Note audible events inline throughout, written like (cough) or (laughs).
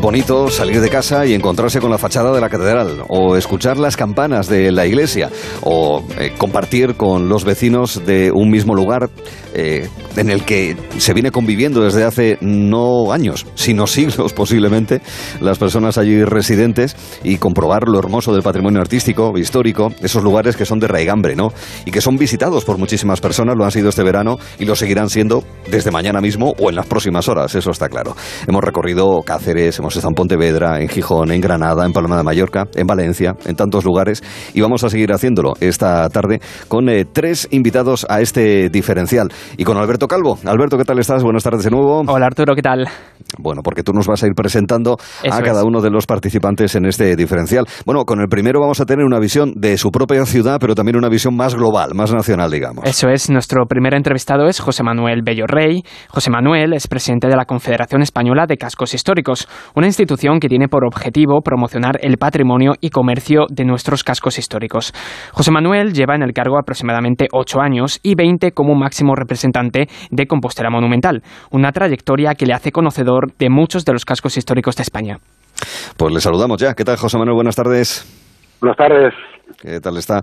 bonito salir de casa y encontrarse con la fachada de la catedral, o escuchar las campanas de la iglesia, o eh, compartir con los vecinos de un mismo lugar eh, en el que se viene conviviendo desde hace no años, sino siglos posiblemente, las personas allí residentes y comprobar lo hermoso del patrimonio artístico, histórico, esos lugares que son de raigambre, ¿no? Y que son visitados por muchísimas personas, lo han sido este verano y lo seguirán siendo desde mañana mismo o en las próximas horas, eso está claro. Hemos recorrido Cáceres, hemos estado en Pontevedra, en Gijón, en Granada, en Palma de Mallorca, en Valencia, en tantos lugares y vamos a seguir haciéndolo esta tarde con eh, tres invitados a este diferencial y con Alberto Calvo. Alberto, ¿qué tal estás? Buenas tardes de nuevo. Hola Arturo, ¿qué tal? Bueno, porque tú nos vas a ir presentando a cada uno de los participantes en este diferencial. Bueno, con el primero vamos a tener una visión de su propia ciudad, pero también una visión más global, más nacional, digamos. Eso es, nuestro primer entrevistado es José Manuel Bello Rey. José Manuel es presidente de la Confederación Española de Cascos Históricos, una institución que tiene por objetivo promocionar el patrimonio y comercio de nuestros cascos históricos. José Manuel lleva en el cargo aproximadamente ocho años y 20 como máximo representante de Compostela Monumental, una trayectoria que le hace conocedor de muchos de los cascos históricos de España. Pues le saludamos ya. ¿Qué tal, José Manuel? Buenas tardes. Buenas tardes. ¿Qué tal está?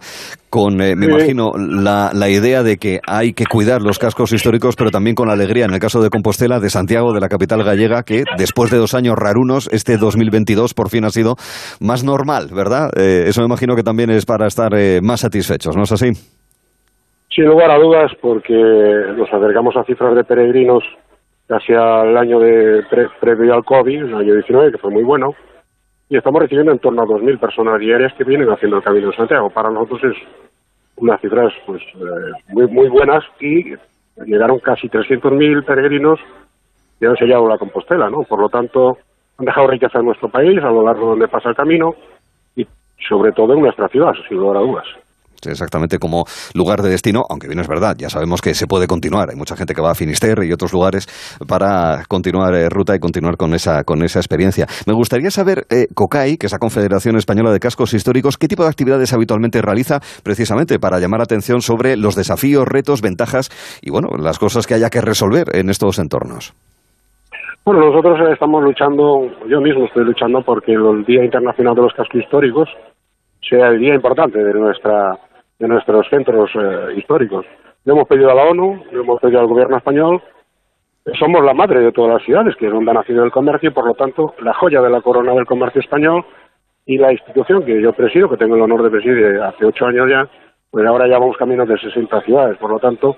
Con, eh, me imagino, la, la, idea de que hay que cuidar los cascos históricos, pero también con la alegría, en el caso de Compostela, de Santiago, de la capital gallega, que después de dos años rarunos, este 2022 por fin ha sido más normal, ¿verdad? Eh, eso me imagino que también es para estar eh, más satisfechos, ¿no es así? Sin lugar a dudas, porque nos acercamos a cifras de peregrinos casi al año de previo al COVID, el año 19, que fue muy bueno, y estamos recibiendo en torno a 2.000 personas diarias que vienen haciendo el Camino de Santiago. Para nosotros es unas cifras pues eh, muy muy buenas y llegaron casi 300.000 peregrinos y han sellado la Compostela, ¿no? Por lo tanto, han dejado riqueza en nuestro país a lo largo de donde pasa el camino y sobre todo en nuestra ciudad, sin lugar a dudas exactamente como lugar de destino, aunque bien es verdad, ya sabemos que se puede continuar. Hay mucha gente que va a Finisterre y otros lugares para continuar eh, ruta y continuar con esa, con esa experiencia. Me gustaría saber, eh, COCAI, que es la Confederación Española de Cascos Históricos, qué tipo de actividades habitualmente realiza precisamente para llamar atención sobre los desafíos, retos, ventajas y, bueno, las cosas que haya que resolver en estos entornos. Bueno, nosotros estamos luchando, yo mismo estoy luchando porque el Día Internacional de los Cascos Históricos sea el día importante de nuestra de nuestros centros eh, históricos. Le hemos pedido a la ONU, le hemos pedido al gobierno español. Somos la madre de todas las ciudades, que es donde ha nacido el comercio, y por lo tanto, la joya de la corona del comercio español y la institución que yo presido, que tengo el honor de presidir hace ocho años ya, pues ahora ya vamos camino de 60 ciudades. Por lo tanto,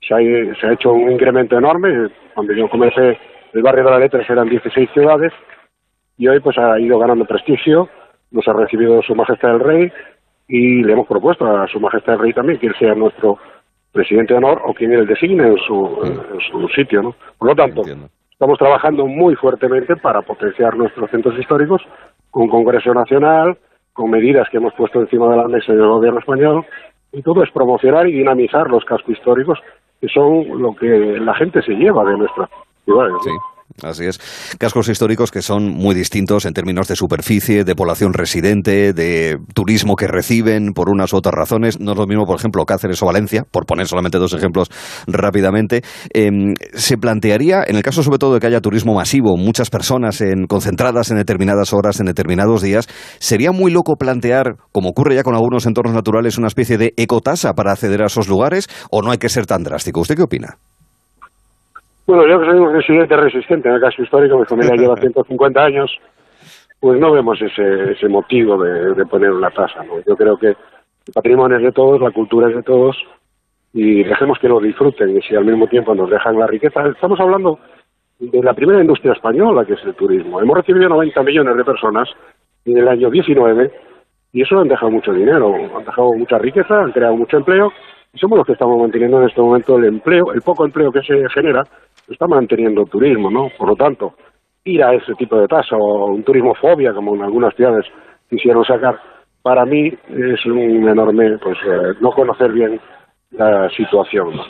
se ha, se ha hecho un incremento enorme. Cuando yo comencé, el barrio de la Letras eran 16 ciudades y hoy pues ha ido ganando prestigio. Nos ha recibido Su Majestad el Rey, y le hemos propuesto a Su Majestad el Rey también que él sea nuestro presidente de honor o quien él designe en su, en su sitio, ¿no? Por lo tanto, estamos trabajando muy fuertemente para potenciar nuestros centros históricos con Congreso Nacional, con medidas que hemos puesto encima de la mesa del gobierno español, y todo es promocionar y dinamizar los cascos históricos, que son lo que la gente se lleva de nuestra ciudad. Sí. Así es. Cascos históricos que son muy distintos en términos de superficie, de población residente, de turismo que reciben por unas u otras razones. No es lo mismo, por ejemplo, Cáceres o Valencia, por poner solamente dos ejemplos rápidamente. Em, se plantearía, en el caso sobre todo de que haya turismo masivo, muchas personas en, concentradas en determinadas horas, en determinados días, ¿sería muy loco plantear, como ocurre ya con algunos entornos naturales, una especie de ecotasa para acceder a esos lugares? ¿O no hay que ser tan drástico? ¿Usted qué opina? Bueno, yo que soy un residente resistente en el caso histórico, mi familia lleva (laughs) 150 años, pues no vemos ese, ese motivo de, poner una tasa. ¿no? Yo creo que el patrimonio es de todos, la cultura es de todos, y dejemos que lo disfruten, y si al mismo tiempo nos dejan la riqueza. Estamos hablando de la primera industria española, que es el turismo. Hemos recibido 90 millones de personas en el año 19, y eso han dejado mucho dinero, han dejado mucha riqueza, han creado mucho empleo, y somos los que estamos manteniendo en este momento el empleo, el poco empleo que se genera, está manteniendo el turismo, ¿no? Por lo tanto, ir a ese tipo de tasa o un turismo fobia, como en algunas ciudades quisieron sacar, para mí es un enorme, pues, eh, no conocer bien la situación,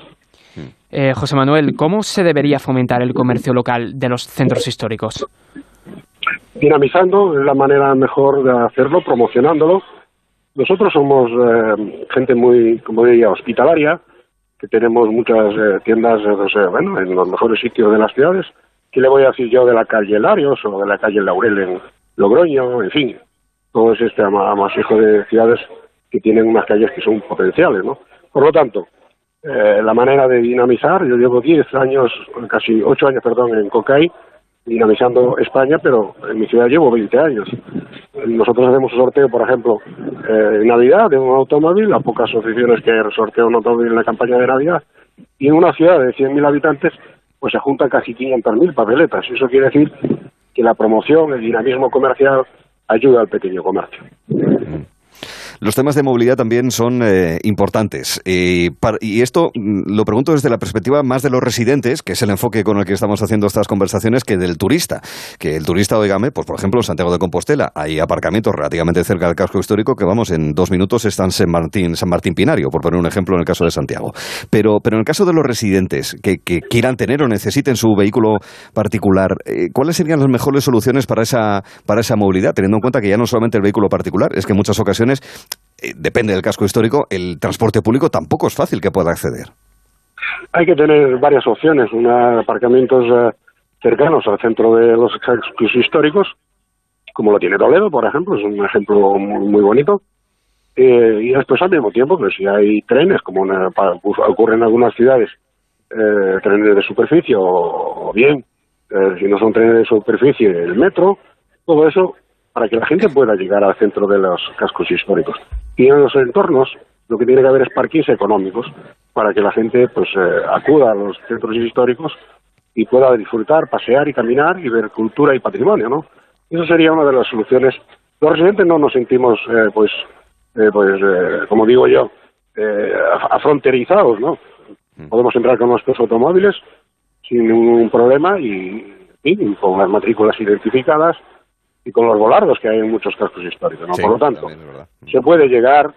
eh, José Manuel, ¿cómo se debería fomentar el comercio local de los centros históricos? Dinamizando es la manera mejor de hacerlo, promocionándolo. Nosotros somos eh, gente muy, como diría, hospitalaria, que tenemos muchas eh, tiendas eh, bueno, en los mejores sitios de las ciudades ¿qué le voy a decir yo de la calle Larios o de la calle Laurel en Logroño? En fin, todo es este amasijo de ciudades que tienen unas calles que son potenciales, ¿no? Por lo tanto, eh, la manera de dinamizar, yo llevo 10 años, casi 8 años, perdón, en Cocay, dinamizando España, pero en mi ciudad llevo 20 años. Nosotros hacemos un sorteo, por ejemplo, eh, en Navidad de un automóvil, a pocas asociaciones que sortean un automóvil en la campaña de Navidad, y en una ciudad de 100.000 habitantes, pues se juntan casi 500.000 papeletas. Eso quiere decir que la promoción, el dinamismo comercial ayuda al pequeño comercio. Los temas de movilidad también son eh, importantes. y esto mm, lo pregunto desde la perspectiva más de los residentes, que es el enfoque con el que estamos haciendo estas conversaciones, que del turista. Que el turista, oígame, pues por ejemplo, en Santiago de Compostela hay aparcamientos relativamente cerca del casco histórico que, vamos, en dos minutos están San Martín, San Martín Pinario, por poner un ejemplo en el caso de Santiago. Pero, pero en el caso de los residentes que, quieran tener o necesiten su vehículo particular, eh, ¿cuáles serían las mejores soluciones para esa, para esa movilidad? Teniendo en cuenta que ya no solamente el vehículo particular, es que en muchas ocasiones eh, depende del casco histórico, el transporte público tampoco es fácil que pueda acceder. Hay que tener varias opciones, una, aparcamientos eh, cercanos al centro de los cascos históricos, como lo tiene Toledo, por ejemplo, es un ejemplo muy, bonito. Eh, y después al mismo tiempo, pues si hay trenes, como ocurre en algunas ciudades, trenes de superficie o, bien, si no son trenes de superficie, el metro, todo eso para que la gente pueda llegar al centro de los cascos históricos. Y en los entornos lo que tiene que haber es parkings económicos para que la gente pues eh, acuda a los centros históricos y pueda disfrutar, pasear y caminar y ver cultura y patrimonio, ¿no? Eso sería una de las soluciones. Los residentes no nos sentimos, eh, pues, eh, pues como digo yo, afronterizados, ¿no? Mm. Podemos entrar con nuestros automóviles sin ningún problema y, y con las matrículas identificadas y con los volardos que hay en muchos cascos históricos. ¿no? Por lo tanto, se puede llegar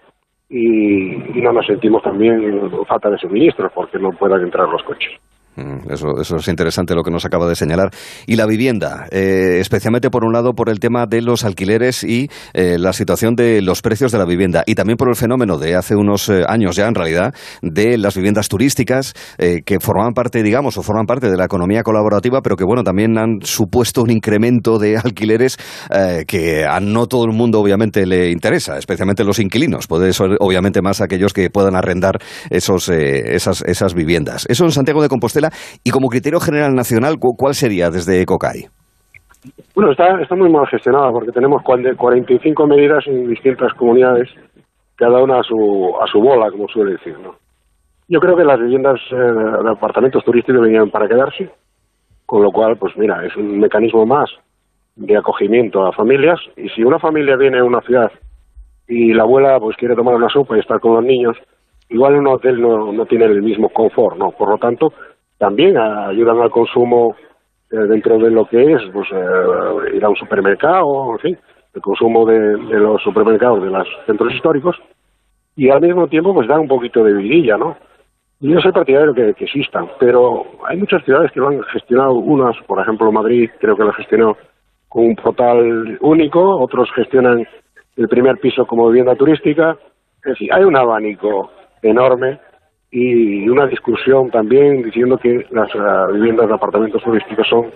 y, y, no nos sentimos también falta de suministros porque no puedan entrar los coches. Mm, eso, eso, es interesante lo que nos acaba de señalar. Y la vivienda, eh, especialmente por un lado por el tema de los alquileres y eh, la situación de los precios de la vivienda. Y también por el fenómeno de hace unos eh, años ya, en realidad, de las viviendas turísticas que forman parte, digamos, o forman parte de la economía colaborativa, pero que, bueno, también han supuesto un incremento de alquileres que a no todo el mundo, obviamente, le interesa, especialmente los inquilinos. Puede ser, obviamente, más aquellos que puedan arrendar esos, esas, esas viviendas. Eso en Santiago de Compostela y como criterio general nacional, ¿cuál sería desde COCAI? Bueno, está, está muy mal gestionada porque tenemos 45 medidas en distintas comunidades, cada una a su, a su bola, como suele decir. ¿no? Yo creo que las viviendas eh, de apartamentos turísticos venían para quedarse, con lo cual, pues mira, es un mecanismo más de acogimiento a familias y si una familia viene a una ciudad y la abuela pues quiere tomar una sopa y estar con los niños, igual un hotel no, no tiene el mismo confort, ¿no? Por lo tanto, también ayudan al consumo eh, dentro de lo que es pues eh, ir a un supermercado, en fin, el consumo de, los supermercados de los centros históricos y al mismo tiempo pues dan un poquito de vidilla, ¿no? Y yo soy partidario que, que existan, pero hay muchas ciudades que lo han gestionado, unas, por ejemplo Madrid creo que lo gestionó con un portal único, otros gestionan el primer piso como vivienda turística, es decir, hay un abanico enorme y una discusión también diciendo que las eh, viviendas de apartamentos turísticos son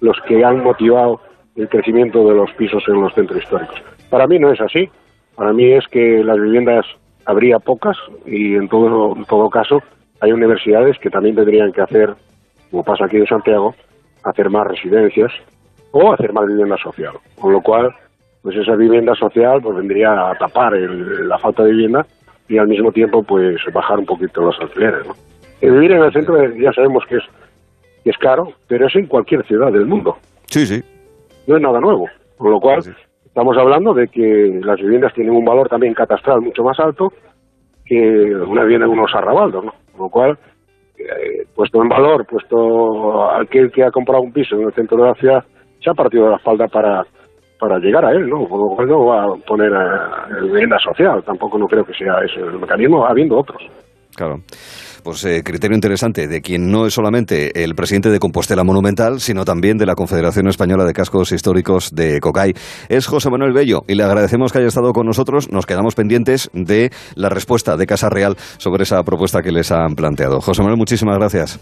los que han motivado el crecimiento de los pisos en los centros históricos. Para mí no es así. Para mí es que las viviendas habría pocas y en todo, en todo caso hay universidades que también tendrían que hacer, como pasa aquí en Santiago, hacer más residencias o hacer más vivienda social. Con lo cual, pues esa vivienda social pues vendría a tapar la falta de vivienda y al mismo tiempo pues bajar un poquito los alquileres. ¿no? vivir en el centro ya sabemos que es, que es caro, pero es en cualquier ciudad del mundo. Sí, sí. No es nada nuevo, con lo cual estamos hablando de que las viviendas tienen un valor también catastral mucho más alto que una vivienda en unos arrabaldos, ¿no? Con lo cual, eh, puesto en valor, puesto aquel que ha comprado un piso en el centro de la ciudad, se ha partido de la espalda para para llegar a él, ¿no? Por lo va a poner eh, vivienda social, tampoco no creo que sea ese el mecanismo, habiendo otros. Claro. Pues eh, criterio interesante de quien no es solamente el presidente de Compostela Monumental, sino también de la Confederación Española de Cascos Históricos de Cocay. Es José Manuel Bello y le agradecemos que haya estado con nosotros. Nos quedamos pendientes de la respuesta de Casa Real sobre esa propuesta que les han planteado. José Manuel, muchísimas gracias.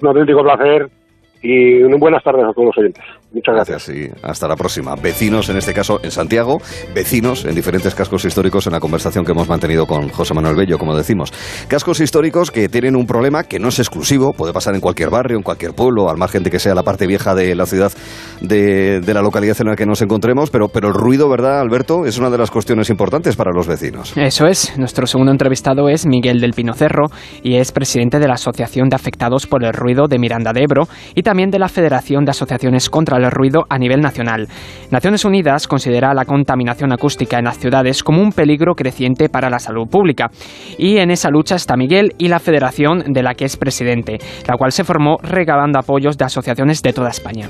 Un auténtico placer y buenas tardes a todos los oyentes. Muchas gracias. y hasta la próxima. Vecinos, en este caso en Santiago, vecinos en diferentes cascos históricos en la conversación que hemos mantenido con José Manuel Bello, como decimos. Cascos históricos que tienen un problema que no es exclusivo, puede pasar en cualquier barrio, en cualquier pueblo, al margen de que sea la parte vieja de la ciudad de, la localidad en la que nos encontremos, pero, pero el ruido, ¿verdad, Alberto? Es una de las cuestiones importantes para los vecinos. Eso es. Nuestro segundo entrevistado es Miguel del Pino Cerro y es presidente de la Asociación de Afectados por el Ruido de Miranda de Ebro y también también de la Federación de Asociaciones contra el Ruido a nivel nacional. Naciones Unidas considera la contaminación acústica en las ciudades como un peligro creciente para la salud pública. Y en esa lucha está Miguel y la federación de la que es presidente, la cual se formó recabando apoyos de asociaciones de toda España.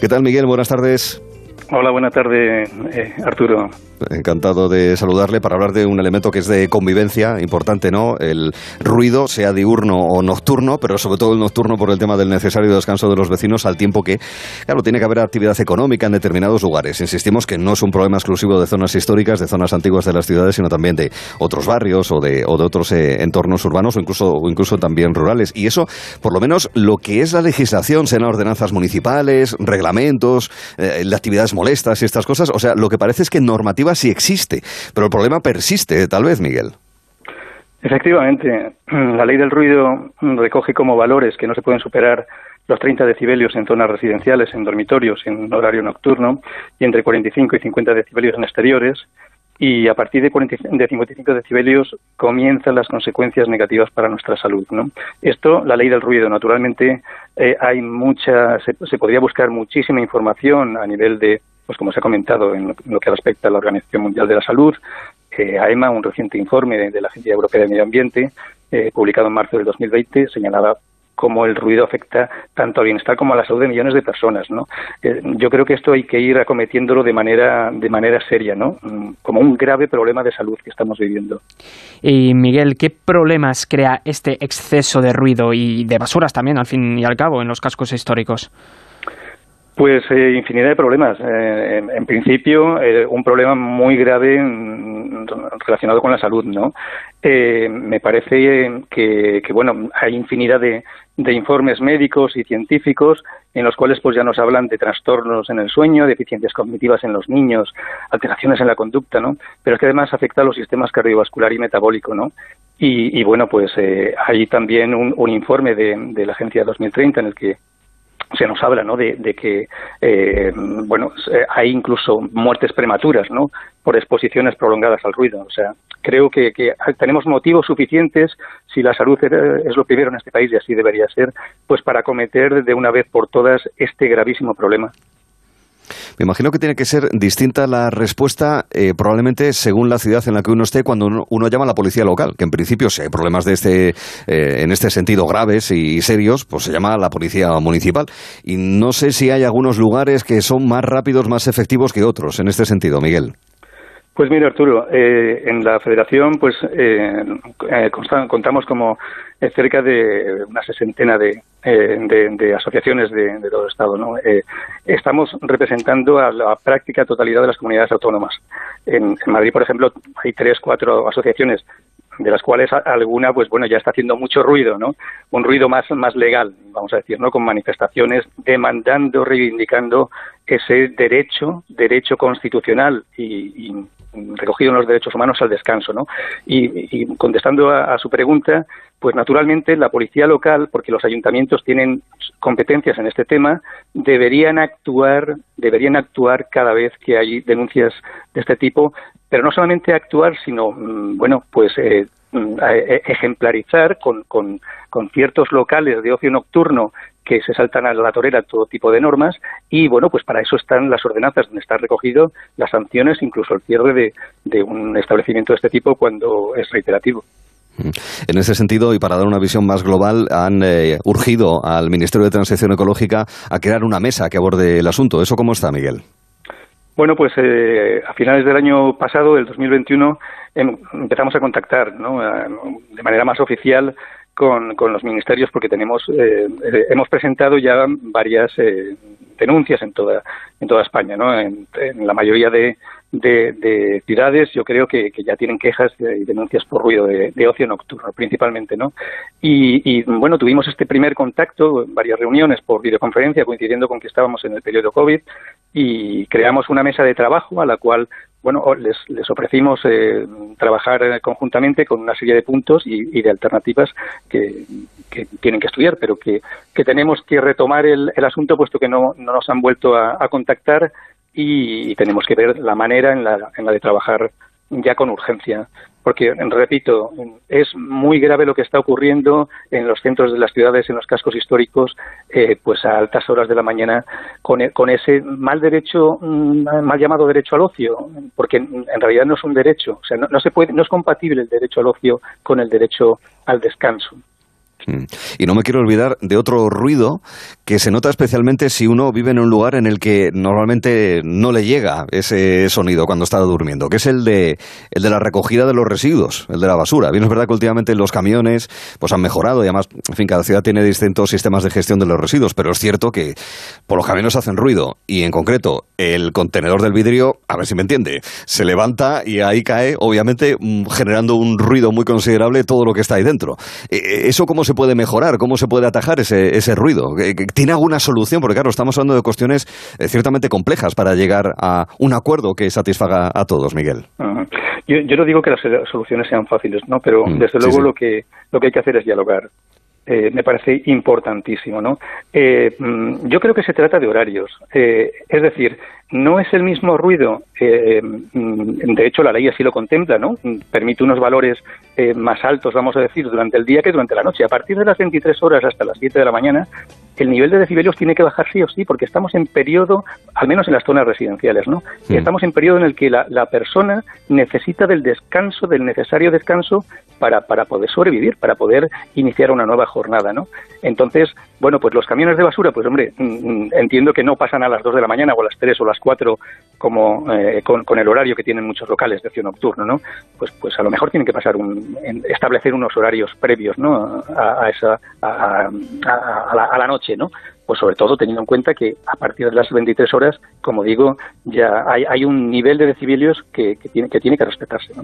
¿Qué tal, Miguel? Buenas tardes. Hola, buenas tardes, eh, Arturo. Encantado de saludarle para hablar de un elemento que es de convivencia importante, ¿no? El ruido, sea diurno o nocturno, pero sobre todo el nocturno por el tema del necesario descanso de los vecinos, al tiempo que, claro, tiene que haber actividad económica en determinados lugares. Insistimos que no es un problema exclusivo de zonas históricas, de zonas antiguas de las ciudades, sino también de otros barrios o de, otros eh, entornos urbanos o incluso, incluso también rurales. Y eso, por lo menos, lo que es la legislación, sean ordenanzas municipales, reglamentos, eh, actividades molestas y estas cosas, o sea, lo que parece es que normativa sí existe, pero el problema persiste, tal vez, Miguel. Efectivamente, (clears throat) la ley del ruido recoge como valores que no se pueden superar los 30 decibelios en zonas residenciales, en dormitorios, en horario nocturno, y entre 45 y 50 decibelios en exteriores. Y a partir de, 55 decibelios comienzan las consecuencias negativas para nuestra salud. ¿no? Esto, la ley del ruido, naturalmente, eh, hay mucha, se podría buscar muchísima información a nivel de pues como se ha comentado en lo que respecta a la Organización Mundial de la Salud, eh, AEMA, un reciente informe de, la Agencia Europea de Medio Ambiente, eh, publicado en marzo del 2020, señalaba cómo el ruido afecta tanto al bienestar como a la salud de millones de personas, ¿no? Eh, yo creo que esto hay que ir acometiéndolo de manera de manera seria, ¿no? Mm, como un grave problema de salud que estamos viviendo. Y Miguel, ¿qué problemas crea este exceso de ruido y de basuras también, al fin y al cabo, en los cascos históricos? Pues eh, infinidad de problemas. Eh, en, principio, eh, un problema muy grave mm, relacionado con la salud, ¿no? me parece que, bueno, hay infinidad de, informes médicos y científicos en los cuales pues ya nos hablan de trastornos en el sueño, deficiencias cognitivas en los niños, alteraciones en la conducta, ¿no? Pero es que además afecta a los sistemas cardiovascular y metabólico, ¿no? Y, bueno, pues hay también un, un informe de, de la Agencia 2030 en el que se nos habla ¿no? de, que eh, bueno hay incluso muertes prematuras ¿no? por exposiciones prolongadas al ruido o sea creo que, tenemos motivos suficientes si la salud es lo primero en este país y así debería ser pues para acometer de una vez por todas este gravísimo problema me imagino que tiene que ser distinta la respuesta, eh, probablemente según la ciudad en la que uno esté, cuando uno, llama a la policía local, que en principio si hay problemas de este, eh, en este sentido graves y serios, pues se llama a la policía municipal. Y no sé si hay algunos lugares que son más rápidos, más efectivos que otros en este sentido, Miguel. Pues mira, Arturo, eh, en la Federación pues contamos como cerca de una sesentena de, eh, asociaciones de, todo el Estado. ¿no? Eh, estamos representando a la práctica totalidad de las comunidades autónomas. En, Madrid, por ejemplo, hay tres, cuatro asociaciones de las cuales alguna, pues bueno, ya está haciendo mucho ruido, ¿no? Un ruido más, más legal, vamos a decir, ¿no? Con manifestaciones demandando, reivindicando ese derecho, derecho constitucional y, recogido en los derechos humanos al descanso, ¿no? Y, contestando a, su pregunta, pues naturalmente la policía local, porque los ayuntamientos tienen competencias en este tema, deberían actuar, deberían actuar cada vez que hay denuncias de este tipo, pero no solamente actuar, sino, mm, bueno, pues eh, mm, e, ejemplarizar con, con, ciertos locales de ocio nocturno que se saltan a la torera todo tipo de normas y bueno pues para eso están las ordenanzas donde está recogido las sanciones incluso el cierre de, de un establecimiento de este tipo cuando es reiterativo. En ese sentido, y para dar una visión más global, han eh, urgido al Ministerio de Transición Ecológica a crear una mesa que aborde el asunto. ¿Eso cómo está, Miguel? Bueno, pues eh, a finales del año pasado, del 2021, em, empezamos a contactar ¿no? de manera más oficial con, los ministerios porque tenemos eh, hemos presentado ya varias denuncias en toda en toda España, ¿no? en, la mayoría de, de, ciudades, yo creo que, ya tienen quejas y denuncias por ruido de, ocio nocturno, principalmente, ¿no? Y, bueno, tuvimos este primer contacto, varias reuniones por videoconferencia, coincidiendo con que estábamos en el periodo COVID, y creamos una mesa de trabajo a la cual bueno, les, les ofrecimos eh, trabajar conjuntamente con una serie de puntos y, de alternativas que, tienen que estudiar, pero que, tenemos que retomar el, asunto puesto que no, no nos han vuelto a, contactar y, tenemos que ver la manera en la, en la de trabajar ya con urgencia porque, repito, es muy grave lo que está ocurriendo en los centros de las ciudades, en los cascos históricos, eh, pues a altas horas de la mañana, con, e, con, ese mal derecho, mm, mal llamado derecho al ocio, porque en realidad no es un derecho, o sea, no, no se puede, no es compatible el derecho al ocio con el derecho al descanso. Mm. Y no me quiero olvidar de otro ruido que se nota especialmente si uno vive en un lugar en el que normalmente no le llega ese sonido cuando está durmiendo, que es el de, el de la recogida de los residuos, el de la basura. Bien, es verdad que últimamente los camiones pues han mejorado y además, en fin, cada ciudad tiene distintos sistemas de gestión de los residuos, pero es cierto que por los camiones hacen ruido y en concreto el contenedor del vidrio, a ver si me entiende, se levanta y ahí cae, obviamente, mm, generando un ruido muy considerable todo lo que está ahí dentro. E, e, ¿Eso cómo se puede mejorar? ¿Cómo se puede atajar ese, ese ruido? ¿Tiene alguna solución? Porque claro, estamos hablando de cuestiones eh, ciertamente complejas para llegar a un acuerdo que satisfaga a todos, Miguel. yo, yo, no digo que las soluciones sean fáciles, ¿no? Pero mm, desde luego lo que lo que hay que hacer es dialogar. Eh, me parece importantísimo, ¿no? Eh, mm, yo creo que se trata de horarios. es decir, no es el mismo ruido. Mm, de hecho, la ley así lo contempla, ¿no? Permite unos valores más altos, vamos a decir, durante el día que durante la noche. A partir de las 23 horas hasta las 7 de la mañana, el nivel de decibelios tiene que bajar sí o sí, porque estamos en periodo, al menos en las zonas residenciales, ¿no? Estamos en periodo en el que la, persona necesita del descanso, del necesario descanso para, para poder sobrevivir, para poder iniciar una nueva jornada, ¿no? Entonces, bueno, pues los camiones de basura, pues hombre, mm, mm, entiendo que no pasan a las 2 de la mañana o a las 3 o las 4 como eh, con, el horario que tienen muchos locales de ocio nocturno, ¿no? Pues, pues a lo mejor tienen que pasar un, establecer unos horarios previos, ¿no? A, esa, a, la, noche, ¿no? Pues sobre todo teniendo en cuenta que a partir de las 23 horas, como digo, ya hay, hay un nivel de decibelios que, que, tiene, que tiene que respetarse, ¿no?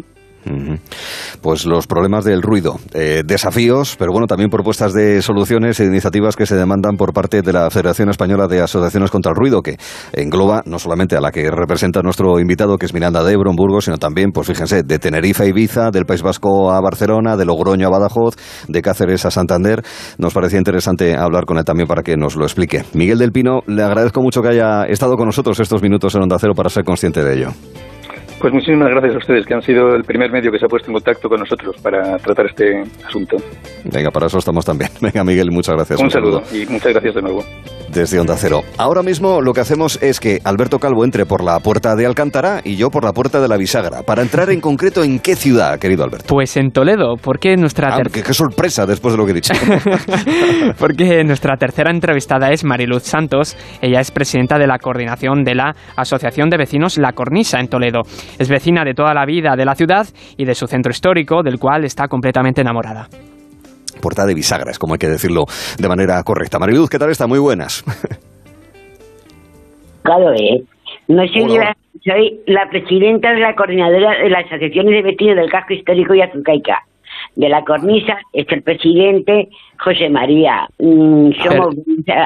Pues los problemas del ruido, eh, desafíos, pero bueno, también propuestas de soluciones e iniciativas que se demandan por parte de la Federación Española de Asociaciones contra el Ruido, que engloba no solamente a la que representa nuestro invitado, que es Miranda de Ebro, Burgos, sino también, pues fíjense, de Tenerife a Ibiza, del País Vasco a Barcelona, de Logroño a Badajoz, de Cáceres a Santander. Nos parecía interesante hablar con él también para que nos lo explique. Miguel del Pino, le agradezco mucho que haya estado con nosotros estos minutos en Onda Cero para ser consciente de ello. Pues muchísimas gracias a ustedes, que han sido el primer medio que se ha puesto en contacto con nosotros para tratar este asunto. Venga, para eso estamos también. (laughs) Venga, Miguel, muchas gracias. Un, saludo. y muchas gracias de nuevo. Desde Onda Cero. Ahora mismo lo que hacemos es que Alberto Calvo entre por la puerta de Alcántara y yo por la puerta de la Bisagra. Para entrar en concreto, ¿en qué ciudad, querido Alberto? Pues en Toledo, porque nuestra... Ah, qué, sorpresa después de lo que he dicho. (laughs) (laughs) porque nuestra tercera entrevistada es Mariluz Santos. Ella es presidenta de la coordinación de la Asociación de Vecinos La Cornisa en Toledo. Es vecina de toda la vida de la ciudad y de su centro histórico, del cual está completamente enamorada puerta de bisagras, como hay que decirlo de manera correcta. Mariluz, ¿qué tal está? Muy buenas. (laughs) Claro, ¿eh? No soy, la, soy la presidenta de la coordinadora de las asociaciones de vecinos del casco histórico y Azucaica. De la cornisa es el presidente José María. Mm, somos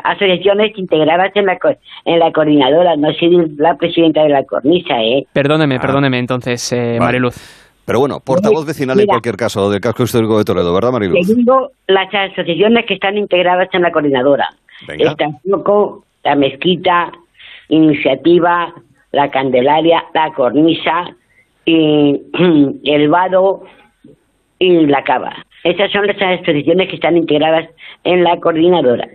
asociaciones integradas en la, en la coordinadora, no soy la presidenta de la cornisa, ¿eh? Perdóneme, ah. perdóneme entonces, eh, Mariluz. Pero bueno, portavoz vecinal en cualquier caso del casco histórico de Toledo, ¿verdad, Mariluz? Segundo, las asociaciones que están integradas en la coordinadora. Venga. Loco, la Mezquita, Iniciativa, la Candelaria, la Cornisa, y, (clears throat) el Vado y la Cava. Esas son las asociaciones que están integradas en la coordinadora.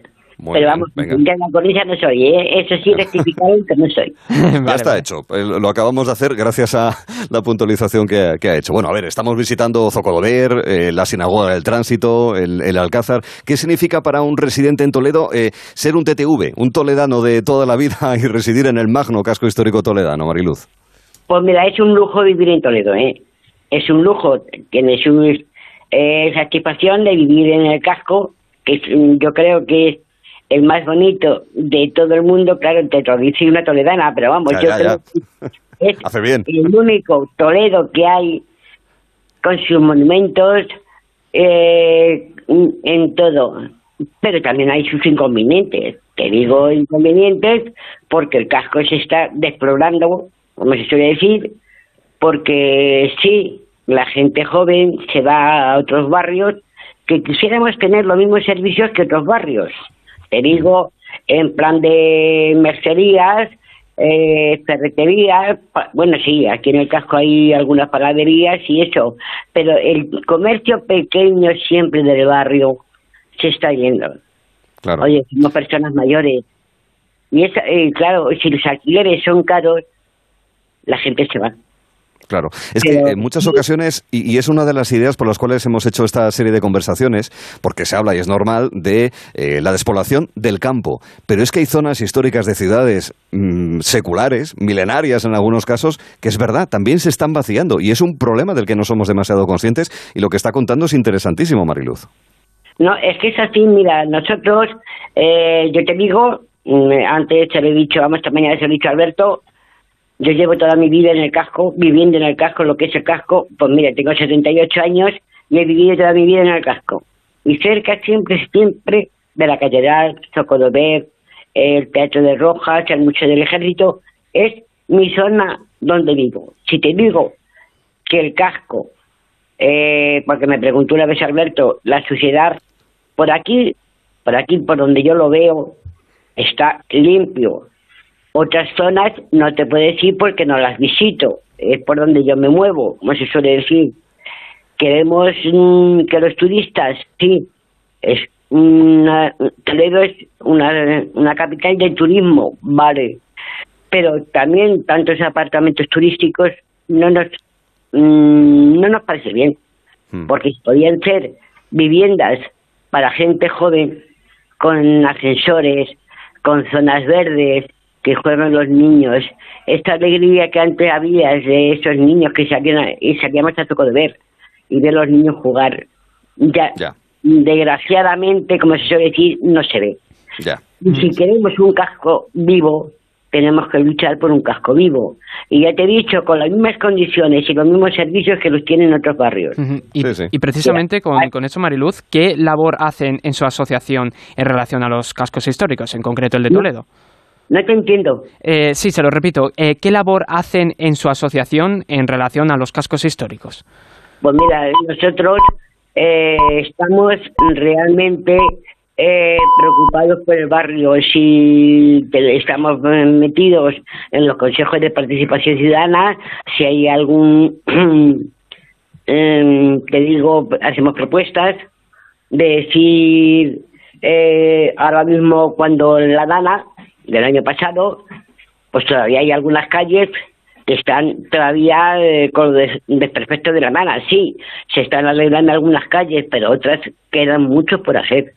Pero vamos, ya la cornisa no soy, ¿eh? eso sí, (laughs) rectificado que no soy. (laughs) ya está hecho, eh, lo acabamos de hacer gracias a (laughs) la puntualización que, ha hecho. Bueno, a ver, estamos visitando Zocoloder, eh, la Sinagoga del Tránsito, el, Alcázar. ¿Qué significa para un residente en Toledo ser un TTV, un toledano de toda la vida y residir en el magno casco histórico toledano, Mariluz? Pues mira, es un lujo vivir en Toledo, ¿eh? Es un lujo, tiene su satisfacción de vivir en el casco, que yo creo que es el más bonito de todo el mundo, claro, te lo dice una toledana, pero vamos, yo creo que es (laughs) el único Toledo que hay con sus monumentos eh, en todo. Pero también hay sus inconvenientes. Te digo inconvenientes porque el casco se está despoblando, como se suele decir, porque sí, la gente joven se va a otros barrios que quisiéramos tener los mismos servicios que otros barrios. Te digo, en plan de mercerías, eh, ferreterías, bueno, sí, aquí en el casco hay algunas panaderías y eso, pero el comercio pequeño siempre del barrio se está yendo. Claro. Oye, somos personas mayores. Y es, eh, claro, si los alquileres son caros, la gente se va. Claro, es que en muchas ocasiones, y, es una de las ideas por las cuales hemos hecho esta serie de conversaciones, porque se habla y es normal de eh, la despoblación del campo, pero es que hay zonas históricas de ciudades mm, seculares, milenarias en algunos casos, que es verdad, también se están vaciando. Y es un problema del que no somos demasiado conscientes y lo que está contando es interesantísimo, Mariluz. No, es que es así, mira, nosotros, eh, yo te digo, mm, antes te lo he dicho, vamos, esta mañana se lo he dicho a Alberto, yo llevo toda mi vida en el casco, viviendo en el casco, lo que es el casco. Pues mira, tengo 78 años y he vivido toda mi vida en el casco. Y cerca siempre, siempre de la catedral, Socodover, el Teatro de Rojas, el Museo del Ejército, es mi zona donde vivo. Si te digo que el casco, eh, porque me preguntó una vez Alberto, la suciedad, por aquí, por aquí, por donde yo lo veo, está limpio, otras zonas no te puedo decir porque no las visito, es por donde yo me muevo, como se suele decir. Queremos mm, que los turistas, sí, es una, Toledo es una, una capital de turismo, vale, pero también tantos apartamentos turísticos no nos mm, no nos parece bien, hmm. porque podían ser viviendas para gente joven con ascensores, con zonas verdes, que juegan los niños, esta alegría que antes había de esos niños que salían y salíamos a toco de ver y ver los niños jugar, ya, desgraciadamente, como se suele decir, no se ve. Y si queremos un casco vivo, tenemos que luchar por un casco vivo. Y ya te he dicho, con las mismas condiciones y los mismos servicios que los tienen otros barrios. y, precisamente con, con, eso, Mariluz, ¿qué labor hacen en su asociación en relación a los cascos históricos, en concreto el de Toledo? No te entiendo. Eh, sí, se lo repito. Eh, ¿Qué labor hacen en su asociación en relación a los cascos históricos? Pues mira, nosotros eh, estamos realmente preocupados por el barrio. Si estamos metidos en los consejos de participación ciudadana, si hay algún, (clears throat) em, te digo, hacemos propuestas de decir ahora mismo cuando la Dana del año pasado, pues todavía hay algunas calles que están todavía eh, con los desperfectos de la mano. Sí, se están arreglando algunas calles, pero otras quedan muchos por hacer.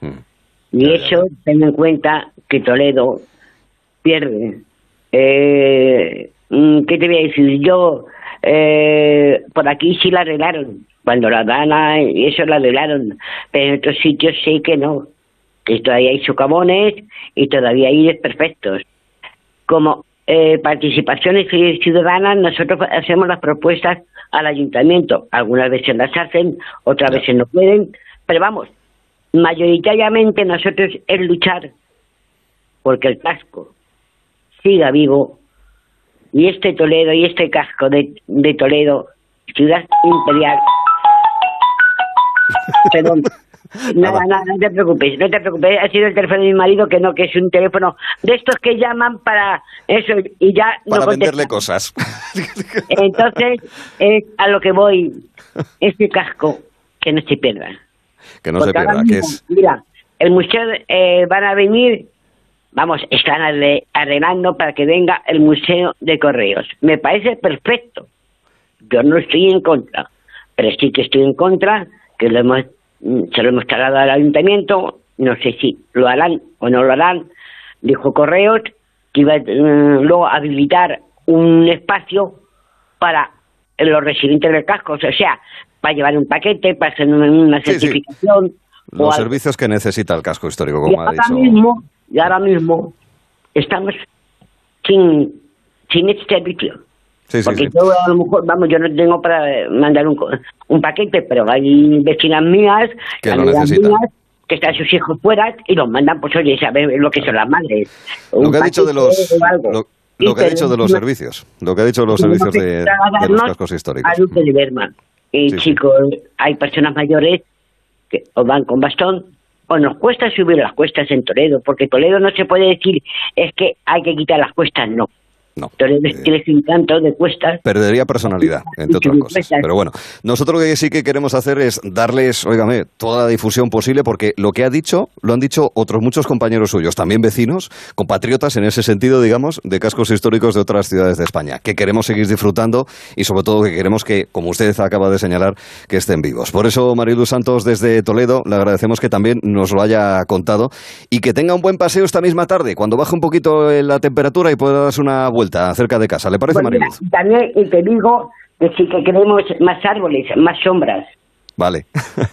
Mm. Y eso, ten en cuenta que Toledo pierde. Eh, mm, ¿Qué te voy a decir? Yo, eh, por aquí sí la arreglaron. Cuando la Dana y eso la arreglaron. Pero en otros sitios sí que no que todavía hay socavones y todavía hay desperfectos. Como eh, participaciones ciudadanas, nosotros hacemos las propuestas al ayuntamiento. Algunas veces las hacen, otras veces no pueden, pero vamos, mayoritariamente nosotros es luchar porque el casco siga vivo y este Toledo y este casco de, de Toledo, ciudad imperial, (laughs) perdón, Nada, nada, no te preocupes, no te preocupes. Ha sido el teléfono de mi marido que no, que es un teléfono de estos que llaman para eso y ya para venderle cosas. (laughs) Entonces, es a lo que voy, este casco, que no se pierda. Que no se pierda, que es... Mira, el museo eh, van a venir, vamos, están arreglando para que venga el museo de correos. Me parece perfecto. Yo no estoy en contra, pero sí que estoy en contra que lo hemos se lo hemos trasladado al ayuntamiento, no sé si lo harán o no lo harán, dijo Correos que iba mm, luego a habilitar un espacio para los residentes del casco, o sea, para llevar un paquete, para hacer una, certificación. Los servicios que necesita el casco histórico, como ha dicho. Mismo, y ahora mismo estamos sin, sin este servicio. Porque yo a lo mejor, vamos, yo no tengo para mandar un, un paquete, pero hay vecinas mías, que necesitan. que están sus hijos fuera y los mandan, pues oye, saber lo que son las madres. Lo que ha dicho de los... Lo, que ha dicho de los servicios, lo que ha dicho de los servicios de, los cascos históricos. de Berman. Y chicos, hay personas mayores que o van con bastón o nos cuesta subir las cuestas en Toledo, porque Toledo no se puede decir es que hay que quitar las cuestas, no. No. Eh, encanto de cuestas. Perdería personalidad, entre otras cosas. Pero bueno, nosotros lo que sí que queremos hacer es darles, óigame, toda la difusión posible, porque lo que ha dicho, lo han dicho otros muchos compañeros suyos, también vecinos, compatriotas en ese sentido, digamos, de cascos históricos de otras ciudades de España, que queremos seguir disfrutando y sobre todo que queremos que, como usted acaba de señalar, que estén vivos. Por eso, Marilu Santos, desde Toledo, le agradecemos que también nos lo haya contado y que tenga un buen paseo esta misma tarde, cuando baje un poquito la temperatura y pueda darse una vuelta cerca de casa. ¿Le parece, pues También te digo que sí que queremos más árboles, más sombras. Vale.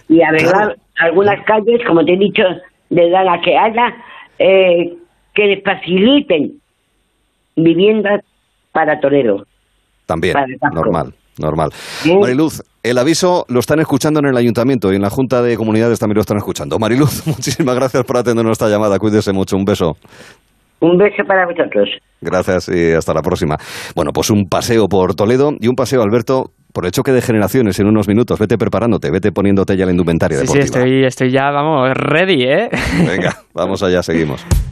y arreglar (laughs) algunas calles, como te he dicho, de dar a que haya, eh, que les faciliten viviendas para Torero. También, normal. Normal. Mariluz, el aviso lo están escuchando en el ayuntamiento y en la Junta de Comunidades también lo están escuchando. Mariluz, (laughs) muchísimas gracias por atender nuestra llamada. Cuídese mucho. Un beso. Un beso para vosotros. Gracias y hasta la próxima. Bueno, pues un paseo por Toledo y un paseo, Alberto, por el choque de generaciones en unos minutos. Vete preparándote, vete poniéndote ya la indumentaria sí, Sí, estoy, estoy ya, vamos, ready, ¿eh? Venga, vamos allá, seguimos. (laughs)